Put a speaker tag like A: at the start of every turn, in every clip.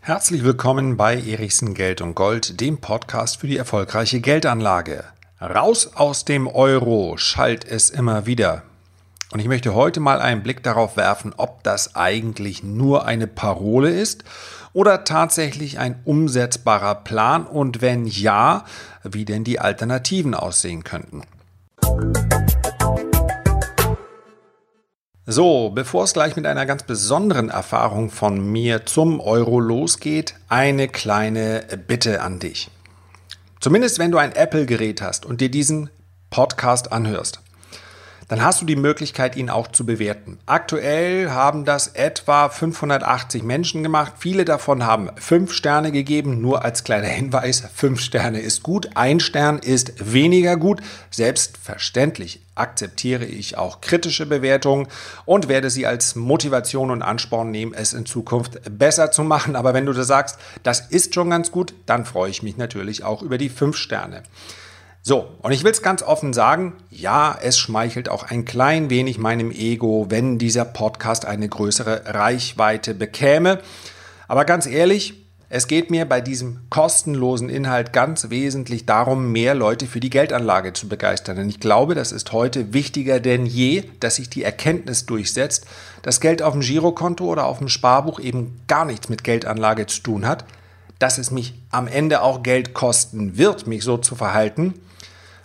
A: Herzlich willkommen bei Erichsen Geld und Gold, dem Podcast für die erfolgreiche Geldanlage. Raus aus dem Euro, schallt es immer wieder. Und ich möchte heute mal einen Blick darauf werfen, ob das eigentlich nur eine Parole ist oder tatsächlich ein umsetzbarer Plan und wenn ja, wie denn die Alternativen aussehen könnten. So, bevor es gleich mit einer ganz besonderen Erfahrung von mir zum Euro losgeht, eine kleine Bitte an dich. Zumindest wenn du ein Apple-Gerät hast und dir diesen Podcast anhörst dann hast du die Möglichkeit, ihn auch zu bewerten. Aktuell haben das etwa 580 Menschen gemacht. Viele davon haben fünf Sterne gegeben. Nur als kleiner Hinweis, fünf Sterne ist gut, ein Stern ist weniger gut. Selbstverständlich akzeptiere ich auch kritische Bewertungen und werde sie als Motivation und Ansporn nehmen, es in Zukunft besser zu machen. Aber wenn du da sagst, das ist schon ganz gut, dann freue ich mich natürlich auch über die fünf Sterne. So, und ich will es ganz offen sagen, ja, es schmeichelt auch ein klein wenig meinem Ego, wenn dieser Podcast eine größere Reichweite bekäme. Aber ganz ehrlich, es geht mir bei diesem kostenlosen Inhalt ganz wesentlich darum, mehr Leute für die Geldanlage zu begeistern. Denn ich glaube, das ist heute wichtiger denn je, dass sich die Erkenntnis durchsetzt, dass Geld auf dem Girokonto oder auf dem Sparbuch eben gar nichts mit Geldanlage zu tun hat, dass es mich am Ende auch Geld kosten wird, mich so zu verhalten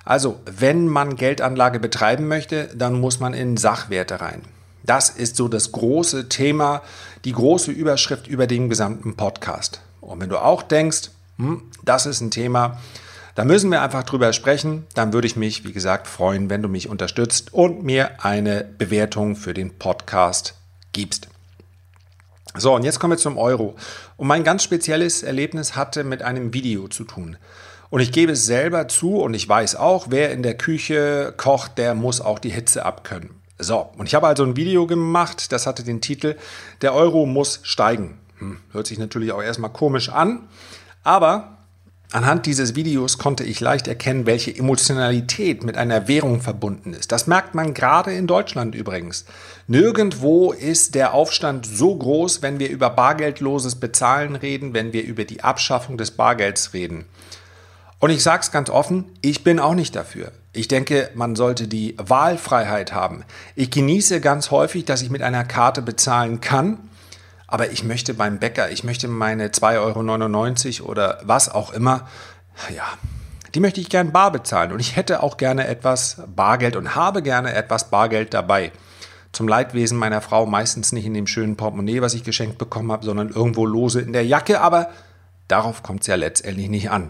A: also, wenn man Geldanlage betreiben möchte, dann muss man in Sachwerte rein. Das ist so das große Thema, die große Überschrift über den gesamten Podcast. Und wenn du auch denkst, hm, das ist ein Thema, da müssen wir einfach drüber sprechen, dann würde ich mich, wie gesagt, freuen, wenn du mich unterstützt und mir eine Bewertung für den Podcast gibst. So, und jetzt kommen wir zum Euro. Und mein ganz spezielles Erlebnis hatte mit einem Video zu tun. Und ich gebe es selber zu und ich weiß auch, wer in der Küche kocht, der muss auch die Hitze abkönnen. So, und ich habe also ein Video gemacht, das hatte den Titel Der Euro muss steigen. Hm, hört sich natürlich auch erstmal komisch an, aber anhand dieses Videos konnte ich leicht erkennen, welche Emotionalität mit einer Währung verbunden ist. Das merkt man gerade in Deutschland übrigens. Nirgendwo ist der Aufstand so groß, wenn wir über bargeldloses Bezahlen reden, wenn wir über die Abschaffung des Bargelds reden. Und ich sage es ganz offen, ich bin auch nicht dafür. Ich denke, man sollte die Wahlfreiheit haben. Ich genieße ganz häufig, dass ich mit einer Karte bezahlen kann, aber ich möchte beim Bäcker, ich möchte meine 2,99 Euro oder was auch immer, ja, die möchte ich gern bar bezahlen. Und ich hätte auch gerne etwas Bargeld und habe gerne etwas Bargeld dabei. Zum Leidwesen meiner Frau meistens nicht in dem schönen Portemonnaie, was ich geschenkt bekommen habe, sondern irgendwo lose in der Jacke, aber darauf kommt es ja letztendlich nicht an.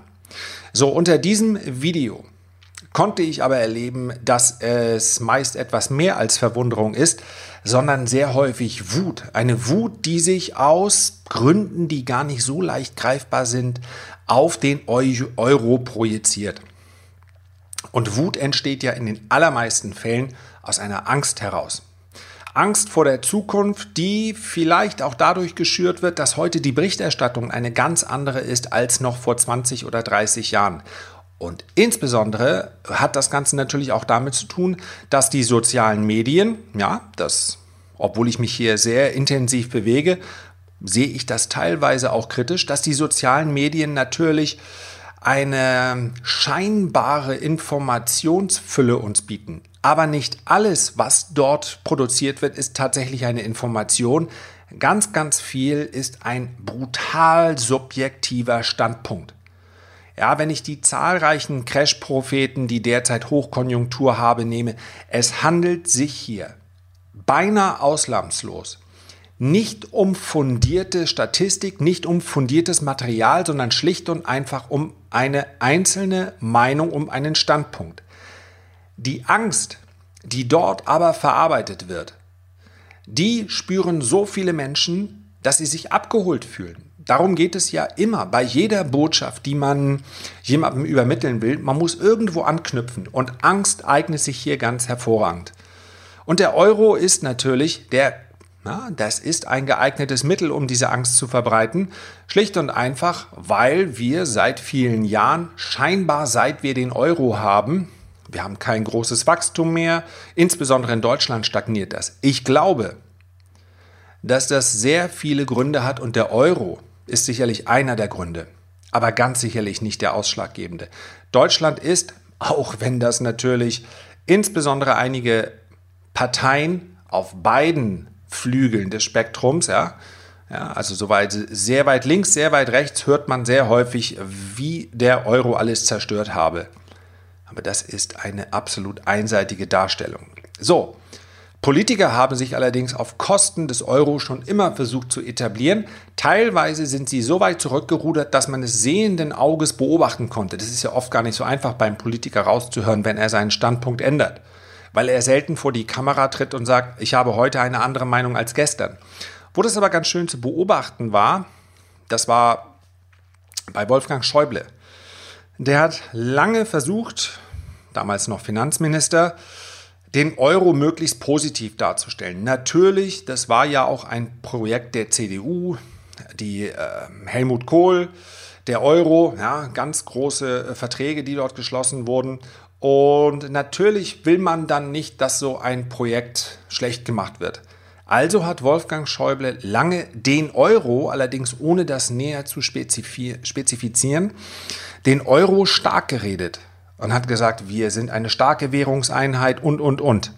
A: So, unter diesem Video konnte ich aber erleben, dass es meist etwas mehr als Verwunderung ist, sondern sehr häufig Wut. Eine Wut, die sich aus Gründen, die gar nicht so leicht greifbar sind, auf den Euro projiziert. Und Wut entsteht ja in den allermeisten Fällen aus einer Angst heraus. Angst vor der Zukunft, die vielleicht auch dadurch geschürt wird, dass heute die Berichterstattung eine ganz andere ist als noch vor 20 oder 30 Jahren. Und insbesondere hat das Ganze natürlich auch damit zu tun, dass die sozialen Medien, ja, das, obwohl ich mich hier sehr intensiv bewege, sehe ich das teilweise auch kritisch, dass die sozialen Medien natürlich eine scheinbare Informationsfülle uns bieten. Aber nicht alles, was dort produziert wird, ist tatsächlich eine Information. Ganz, ganz viel ist ein brutal subjektiver Standpunkt. Ja, wenn ich die zahlreichen Crash-Propheten, die derzeit Hochkonjunktur habe, nehme, es handelt sich hier beinahe ausnahmslos nicht um fundierte Statistik, nicht um fundiertes Material, sondern schlicht und einfach um eine einzelne Meinung, um einen Standpunkt. Die Angst, die dort aber verarbeitet wird, die spüren so viele Menschen, dass sie sich abgeholt fühlen. Darum geht es ja immer bei jeder Botschaft, die man jemandem übermitteln will. Man muss irgendwo anknüpfen und Angst eignet sich hier ganz hervorragend. Und der Euro ist natürlich der na, das ist ein geeignetes Mittel, um diese Angst zu verbreiten. Schlicht und einfach, weil wir seit vielen Jahren, scheinbar seit wir den Euro haben, wir haben kein großes Wachstum mehr, insbesondere in Deutschland stagniert das. Ich glaube, dass das sehr viele Gründe hat und der Euro ist sicherlich einer der Gründe, aber ganz sicherlich nicht der ausschlaggebende. Deutschland ist, auch wenn das natürlich insbesondere einige Parteien auf beiden Flügeln des Spektrums, ja, ja, also soweit sehr weit links, sehr weit rechts hört man sehr häufig, wie der Euro alles zerstört habe. Aber das ist eine absolut einseitige Darstellung. So, Politiker haben sich allerdings auf Kosten des Euro schon immer versucht zu etablieren. Teilweise sind sie so weit zurückgerudert, dass man es sehenden Auges beobachten konnte. Das ist ja oft gar nicht so einfach beim Politiker rauszuhören, wenn er seinen Standpunkt ändert, weil er selten vor die Kamera tritt und sagt, ich habe heute eine andere Meinung als gestern. Wo das aber ganz schön zu beobachten war, das war bei Wolfgang Schäuble. Der hat lange versucht, damals noch Finanzminister, den Euro möglichst positiv darzustellen. Natürlich, das war ja auch ein Projekt der CDU, die äh, Helmut Kohl, der Euro, ja, ganz große äh, Verträge, die dort geschlossen wurden. Und natürlich will man dann nicht, dass so ein Projekt schlecht gemacht wird. Also hat Wolfgang Schäuble lange den Euro, allerdings ohne das näher zu spezifizieren, den Euro stark geredet und hat gesagt, wir sind eine starke Währungseinheit und, und, und.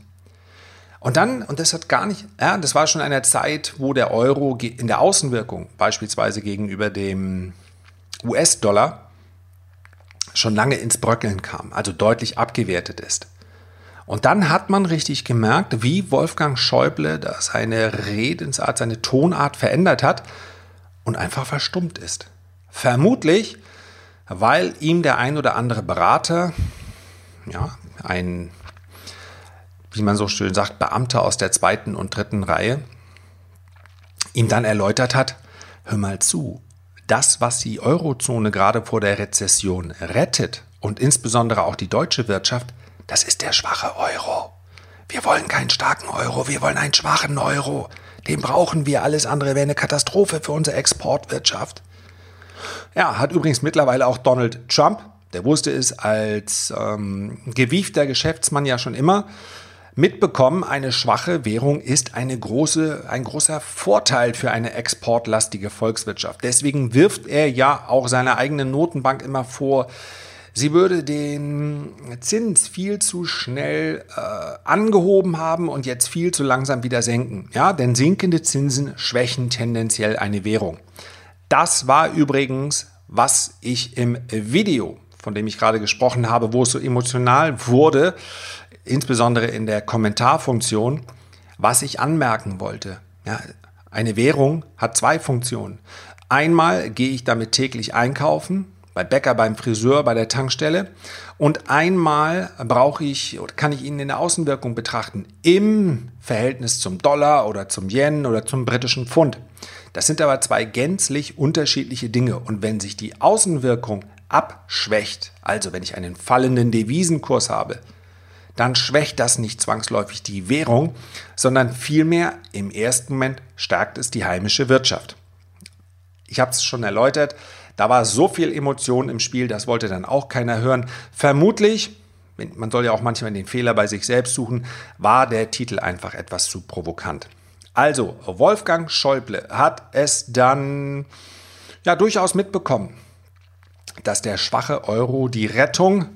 A: Und dann, und das hat gar nicht, ja, das war schon eine Zeit, wo der Euro in der Außenwirkung, beispielsweise gegenüber dem US-Dollar, schon lange ins Bröckeln kam, also deutlich abgewertet ist. Und dann hat man richtig gemerkt, wie Wolfgang Schäuble da seine Redensart, seine Tonart verändert hat und einfach verstummt ist. Vermutlich, weil ihm der ein oder andere Berater, ja, ein, wie man so schön sagt, Beamter aus der zweiten und dritten Reihe, ihm dann erläutert hat, hör mal zu, das, was die Eurozone gerade vor der Rezession rettet und insbesondere auch die deutsche Wirtschaft, das ist der schwache Euro. Wir wollen keinen starken Euro, wir wollen einen schwachen Euro. Den brauchen wir, alles andere wäre eine Katastrophe für unsere Exportwirtschaft. Ja, hat übrigens mittlerweile auch Donald Trump, der wusste es als ähm, gewiefter Geschäftsmann ja schon immer, mitbekommen, eine schwache Währung ist eine große, ein großer Vorteil für eine exportlastige Volkswirtschaft. Deswegen wirft er ja auch seiner eigenen Notenbank immer vor, Sie würde den Zins viel zu schnell äh, angehoben haben und jetzt viel zu langsam wieder senken. Ja, denn sinkende Zinsen schwächen tendenziell eine Währung. Das war übrigens, was ich im Video, von dem ich gerade gesprochen habe, wo es so emotional wurde, insbesondere in der Kommentarfunktion, was ich anmerken wollte. Ja, eine Währung hat zwei Funktionen. Einmal gehe ich damit täglich einkaufen, bei Bäcker, beim Friseur, bei der Tankstelle. Und einmal brauche ich kann ich ihn in der Außenwirkung betrachten im Verhältnis zum Dollar oder zum Yen oder zum britischen Pfund. Das sind aber zwei gänzlich unterschiedliche Dinge. Und wenn sich die Außenwirkung abschwächt, also wenn ich einen fallenden Devisenkurs habe, dann schwächt das nicht zwangsläufig die Währung, sondern vielmehr im ersten Moment stärkt es die heimische Wirtschaft. Ich habe es schon erläutert, da war so viel Emotion im Spiel, das wollte dann auch keiner hören. Vermutlich, man soll ja auch manchmal den Fehler bei sich selbst suchen, war der Titel einfach etwas zu provokant. Also, Wolfgang Schäuble hat es dann ja durchaus mitbekommen, dass der schwache Euro die Rettung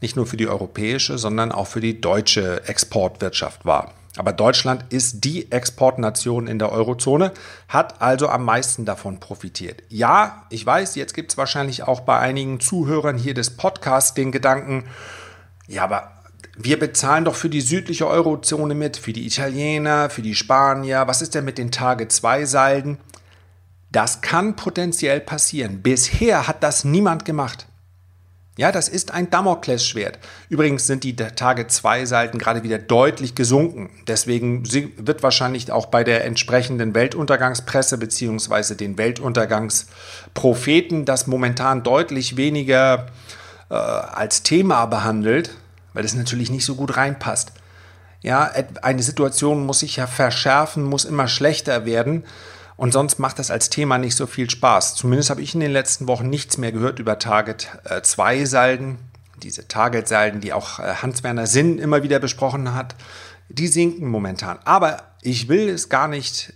A: nicht nur für die europäische, sondern auch für die deutsche Exportwirtschaft war. Aber Deutschland ist die Exportnation in der Eurozone, hat also am meisten davon profitiert. Ja, ich weiß, jetzt gibt es wahrscheinlich auch bei einigen Zuhörern hier des Podcasts den Gedanken, ja, aber wir bezahlen doch für die südliche Eurozone mit, für die Italiener, für die Spanier. Was ist denn mit den Tage-2-Salden? Das kann potenziell passieren. Bisher hat das niemand gemacht. Ja, das ist ein Damoklesschwert. Übrigens sind die Tage 2 Seiten gerade wieder deutlich gesunken. Deswegen wird wahrscheinlich auch bei der entsprechenden Weltuntergangspresse bzw. den Weltuntergangspropheten das momentan deutlich weniger äh, als Thema behandelt, weil es natürlich nicht so gut reinpasst. Ja, eine Situation muss sich ja verschärfen, muss immer schlechter werden. Und sonst macht das als Thema nicht so viel Spaß. Zumindest habe ich in den letzten Wochen nichts mehr gehört über Target 2 äh, Salden. Diese Target-Salden, die auch äh, Hans-Werner Sinn immer wieder besprochen hat, die sinken momentan. Aber ich will es gar nicht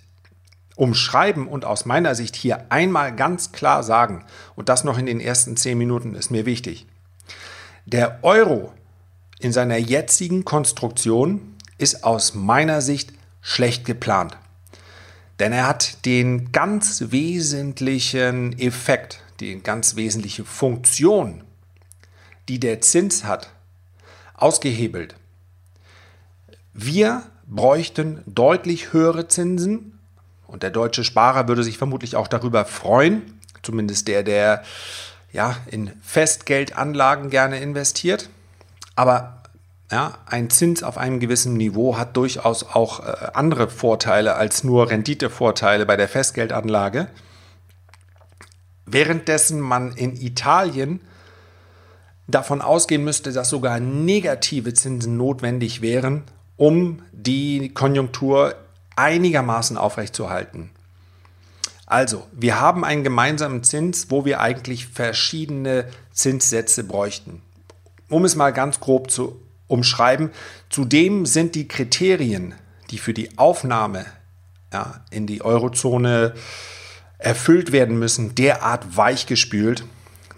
A: umschreiben und aus meiner Sicht hier einmal ganz klar sagen, und das noch in den ersten zehn Minuten ist mir wichtig. Der Euro in seiner jetzigen Konstruktion ist aus meiner Sicht schlecht geplant. Denn er hat den ganz wesentlichen Effekt, die ganz wesentliche Funktion, die der Zins hat, ausgehebelt. Wir bräuchten deutlich höhere Zinsen und der deutsche Sparer würde sich vermutlich auch darüber freuen, zumindest der, der ja, in Festgeldanlagen gerne investiert. Aber ja, ein Zins auf einem gewissen Niveau hat durchaus auch äh, andere Vorteile als nur Renditevorteile bei der Festgeldanlage. Währenddessen man in Italien davon ausgehen müsste, dass sogar negative Zinsen notwendig wären, um die Konjunktur einigermaßen aufrechtzuerhalten. Also, wir haben einen gemeinsamen Zins, wo wir eigentlich verschiedene Zinssätze bräuchten. Um es mal ganz grob zu umschreiben, zudem sind die Kriterien, die für die Aufnahme ja, in die Eurozone erfüllt werden müssen, derart weichgespült,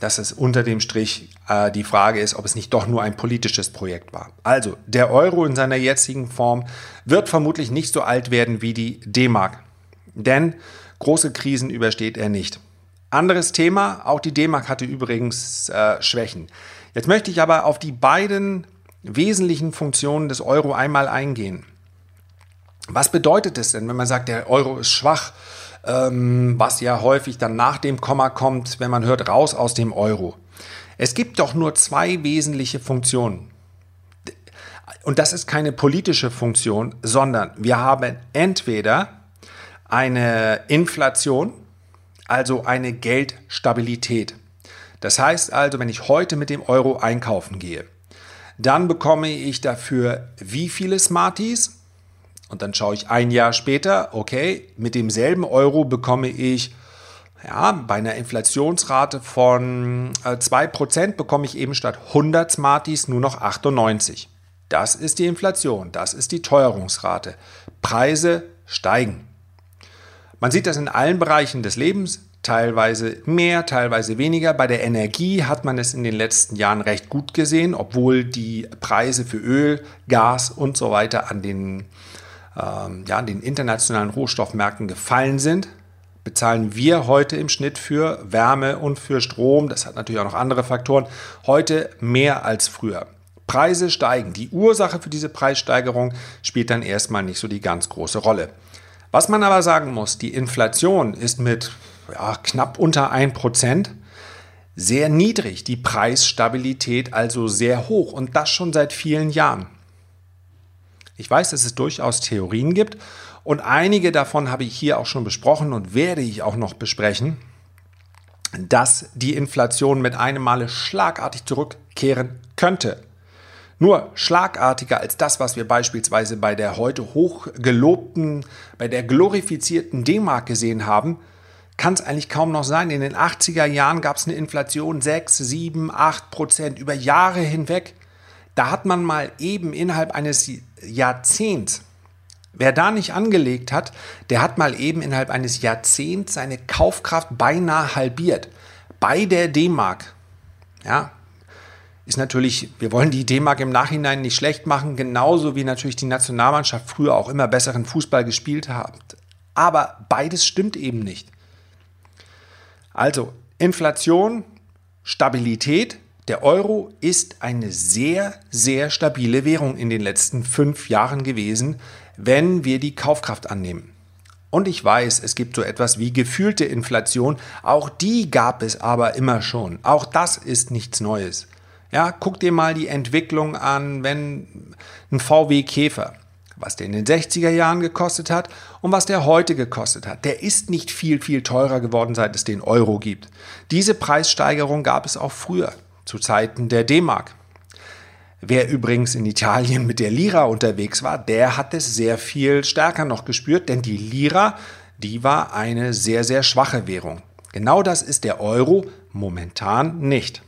A: dass es unter dem Strich äh, die Frage ist, ob es nicht doch nur ein politisches Projekt war. Also, der Euro in seiner jetzigen Form wird vermutlich nicht so alt werden wie die D-Mark. Denn große Krisen übersteht er nicht. Anderes Thema, auch die D-Mark hatte übrigens äh, Schwächen. Jetzt möchte ich aber auf die beiden wesentlichen Funktionen des Euro einmal eingehen. Was bedeutet es denn, wenn man sagt, der Euro ist schwach? ähm, was ja häufig dann nach dem Komma kommt, wenn man hört, raus aus dem Euro. Es gibt doch nur zwei wesentliche Funktionen. Und das ist keine politische Funktion, sondern wir haben entweder eine Inflation, also eine Geldstabilität. Das heißt also, wenn ich heute mit dem Euro einkaufen gehe, dann bekomme ich dafür wie viele Smarties? Und dann schaue ich ein Jahr später, okay, mit demselben Euro bekomme ich ja, bei einer Inflationsrate von äh, 2% bekomme ich eben statt 100 Smarties nur noch 98. Das ist die Inflation, das ist die Teuerungsrate. Preise steigen. Man sieht das in allen Bereichen des Lebens, teilweise mehr, teilweise weniger. Bei der Energie hat man es in den letzten Jahren recht gut gesehen, obwohl die Preise für Öl, Gas und so weiter an den ähm, ja, den internationalen Rohstoffmärkten gefallen sind, bezahlen wir heute im Schnitt für Wärme und für Strom, das hat natürlich auch noch andere Faktoren, heute mehr als früher. Preise steigen. Die Ursache für diese Preissteigerung spielt dann erstmal nicht so die ganz große Rolle. Was man aber sagen muss, die Inflation ist mit ja, knapp unter 1% sehr niedrig, die Preisstabilität also sehr hoch und das schon seit vielen Jahren. Ich weiß, dass es durchaus Theorien gibt und einige davon habe ich hier auch schon besprochen und werde ich auch noch besprechen, dass die Inflation mit einem Male schlagartig zurückkehren könnte. Nur schlagartiger als das, was wir beispielsweise bei der heute hochgelobten, bei der glorifizierten D-Mark gesehen haben, kann es eigentlich kaum noch sein. In den 80er Jahren gab es eine Inflation 6, 7, 8 Prozent über Jahre hinweg. Da hat man mal eben innerhalb eines Jahrzehnts, wer da nicht angelegt hat, der hat mal eben innerhalb eines Jahrzehnts seine Kaufkraft beinahe halbiert. Bei der D-Mark. Ja, ist natürlich, wir wollen die D-Mark im Nachhinein nicht schlecht machen, genauso wie natürlich die Nationalmannschaft früher auch immer besseren Fußball gespielt hat. Aber beides stimmt eben nicht. Also Inflation, Stabilität der Euro ist eine sehr, sehr stabile Währung in den letzten fünf Jahren gewesen, wenn wir die Kaufkraft annehmen. Und ich weiß, es gibt so etwas wie gefühlte Inflation, auch die gab es aber immer schon. Auch das ist nichts Neues. Ja, guck dir mal die Entwicklung an, wenn ein VW Käfer, was der in den 60er Jahren gekostet hat und was der heute gekostet hat. Der ist nicht viel, viel teurer geworden, seit es den Euro gibt. Diese Preissteigerung gab es auch früher zu Zeiten der D-Mark. Wer übrigens in Italien mit der Lira unterwegs war, der hat es sehr viel stärker noch gespürt, denn die Lira, die war eine sehr, sehr schwache Währung. Genau das ist der Euro momentan nicht.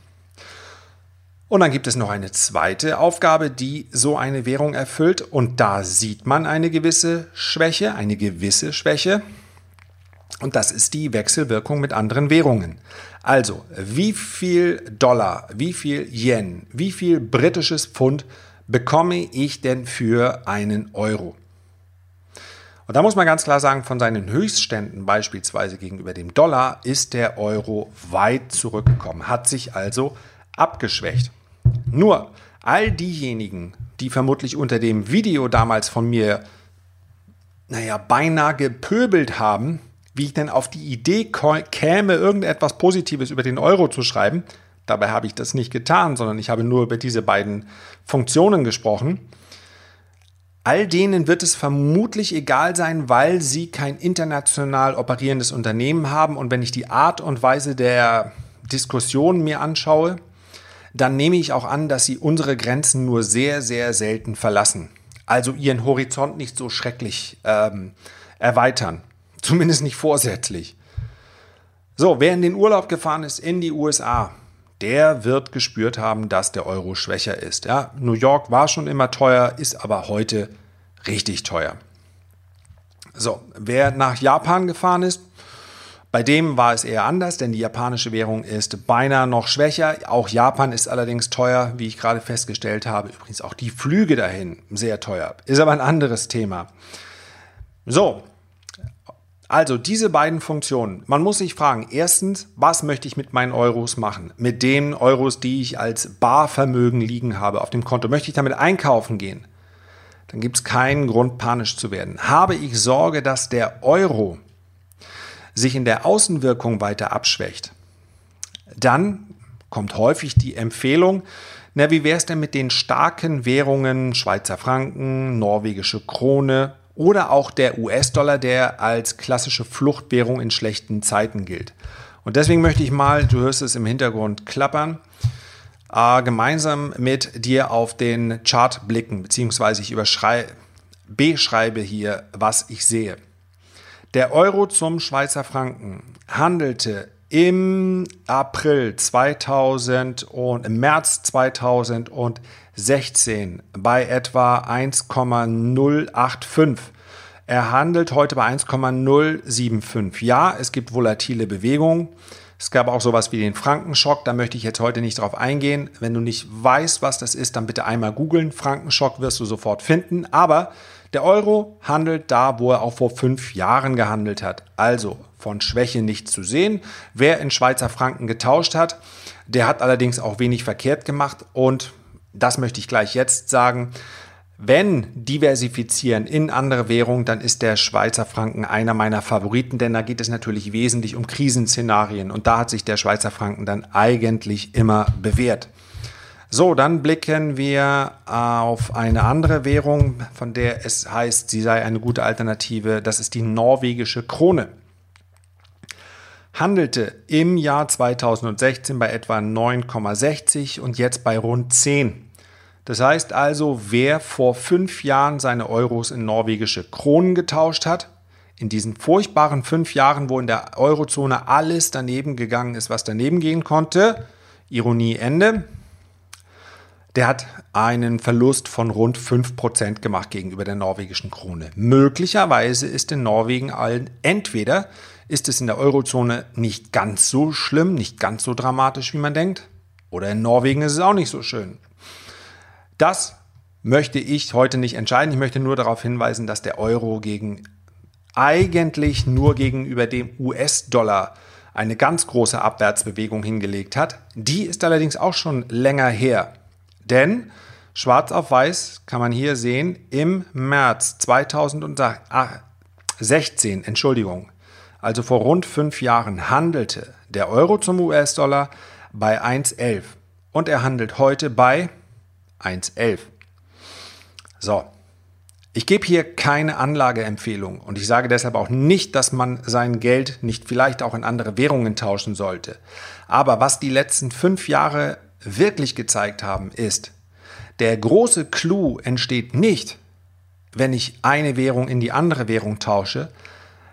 A: Und dann gibt es noch eine zweite Aufgabe, die so eine Währung erfüllt. Und da sieht man eine gewisse Schwäche, eine gewisse Schwäche. Und das ist die Wechselwirkung mit anderen Währungen. Also, wie viel Dollar, wie viel Yen, wie viel britisches Pfund bekomme ich denn für einen Euro? Und da muss man ganz klar sagen, von seinen Höchstständen beispielsweise gegenüber dem Dollar ist der Euro weit zurückgekommen, hat sich also abgeschwächt. Nur all diejenigen, die vermutlich unter dem Video damals von mir, naja, beinahe gepöbelt haben, wie ich denn auf die Idee käme, irgendetwas Positives über den Euro zu schreiben. Dabei habe ich das nicht getan, sondern ich habe nur über diese beiden Funktionen gesprochen. All denen wird es vermutlich egal sein, weil sie kein international operierendes Unternehmen haben. Und wenn ich die Art und Weise der Diskussion mir anschaue, dann nehme ich auch an, dass sie unsere Grenzen nur sehr, sehr selten verlassen. Also ihren Horizont nicht so schrecklich ähm, erweitern. Zumindest nicht vorsätzlich. So, wer in den Urlaub gefahren ist in die USA, der wird gespürt haben, dass der Euro schwächer ist. Ja, New York war schon immer teuer, ist aber heute richtig teuer. So, wer nach Japan gefahren ist, bei dem war es eher anders, denn die japanische Währung ist beinahe noch schwächer. Auch Japan ist allerdings teuer, wie ich gerade festgestellt habe. Übrigens auch die Flüge dahin sehr teuer. Ist aber ein anderes Thema. So, also diese beiden Funktionen. Man muss sich fragen, erstens, was möchte ich mit meinen Euros machen? Mit den Euros, die ich als Barvermögen liegen habe auf dem Konto. Möchte ich damit einkaufen gehen? Dann gibt es keinen Grund, panisch zu werden. Habe ich Sorge, dass der Euro sich in der Außenwirkung weiter abschwächt? Dann kommt häufig die Empfehlung, na, wie wäre es denn mit den starken Währungen Schweizer Franken, norwegische Krone oder auch der US-Dollar, der als klassische Fluchtwährung in schlechten Zeiten gilt. Und deswegen möchte ich mal, du hörst es im Hintergrund klappern, äh, gemeinsam mit dir auf den Chart blicken, beziehungsweise ich beschreibe hier, was ich sehe. Der Euro zum Schweizer Franken handelte im April 2000 und im März 2016 bei etwa 1,085. Er handelt heute bei 1,075. Ja, es gibt volatile Bewegungen. Es gab auch sowas wie den Frankenschock, da möchte ich jetzt heute nicht drauf eingehen. Wenn du nicht weißt, was das ist, dann bitte einmal googeln. Frankenschock wirst du sofort finden. Aber der Euro handelt da, wo er auch vor fünf Jahren gehandelt hat. Also von Schwäche nicht zu sehen. Wer in Schweizer Franken getauscht hat, der hat allerdings auch wenig verkehrt gemacht. Und das möchte ich gleich jetzt sagen. Wenn diversifizieren in andere Währungen, dann ist der Schweizer Franken einer meiner Favoriten, denn da geht es natürlich wesentlich um Krisenszenarien und da hat sich der Schweizer Franken dann eigentlich immer bewährt. So, dann blicken wir auf eine andere Währung, von der es heißt, sie sei eine gute Alternative. Das ist die norwegische Krone. Handelte im Jahr 2016 bei etwa 9,60 und jetzt bei rund 10. Das heißt also, wer vor fünf Jahren seine Euros in norwegische Kronen getauscht hat, in diesen furchtbaren fünf Jahren, wo in der Eurozone alles daneben gegangen ist, was daneben gehen konnte, Ironie Ende, der hat einen Verlust von rund 5% gemacht gegenüber der norwegischen Krone. Möglicherweise ist in Norwegen allen, entweder ist es in der Eurozone nicht ganz so schlimm, nicht ganz so dramatisch, wie man denkt, oder in Norwegen ist es auch nicht so schön. Das möchte ich heute nicht entscheiden. Ich möchte nur darauf hinweisen, dass der Euro gegen eigentlich nur gegenüber dem US-Dollar eine ganz große Abwärtsbewegung hingelegt hat. Die ist allerdings auch schon länger her. Denn schwarz auf weiß kann man hier sehen, im März 2016, Entschuldigung, also vor rund fünf Jahren, handelte der Euro zum US-Dollar bei 1,11 und er handelt heute bei 1,11. So, ich gebe hier keine Anlageempfehlung und ich sage deshalb auch nicht, dass man sein Geld nicht vielleicht auch in andere Währungen tauschen sollte. Aber was die letzten fünf Jahre wirklich gezeigt haben, ist, der große Clou entsteht nicht, wenn ich eine Währung in die andere Währung tausche,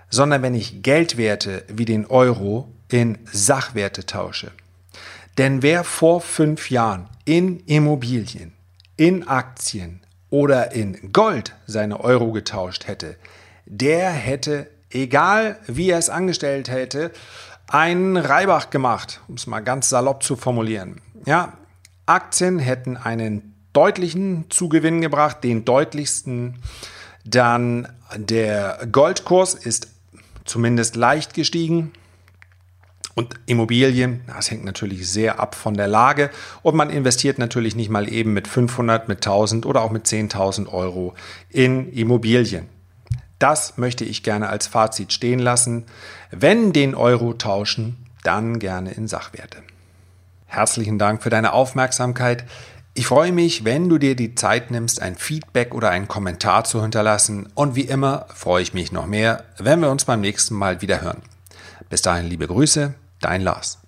A: sondern wenn ich Geldwerte wie den Euro in Sachwerte tausche. Denn wer vor fünf Jahren in Immobilien, in Aktien oder in Gold seine Euro getauscht hätte, der hätte egal wie er es angestellt hätte, einen Reibach gemacht, um es mal ganz salopp zu formulieren. Ja, Aktien hätten einen deutlichen Zugewinn gebracht, den deutlichsten. Dann der Goldkurs ist zumindest leicht gestiegen. Und Immobilien, das hängt natürlich sehr ab von der Lage. Und man investiert natürlich nicht mal eben mit 500, mit 1000 oder auch mit 10.000 Euro in Immobilien. Das möchte ich gerne als Fazit stehen lassen. Wenn den Euro tauschen, dann gerne in Sachwerte. Herzlichen Dank für deine Aufmerksamkeit. Ich freue mich, wenn du dir die Zeit nimmst, ein Feedback oder einen Kommentar zu hinterlassen. Und wie immer freue ich mich noch mehr, wenn wir uns beim nächsten Mal wieder hören. Bis dahin liebe Grüße, dein Lars.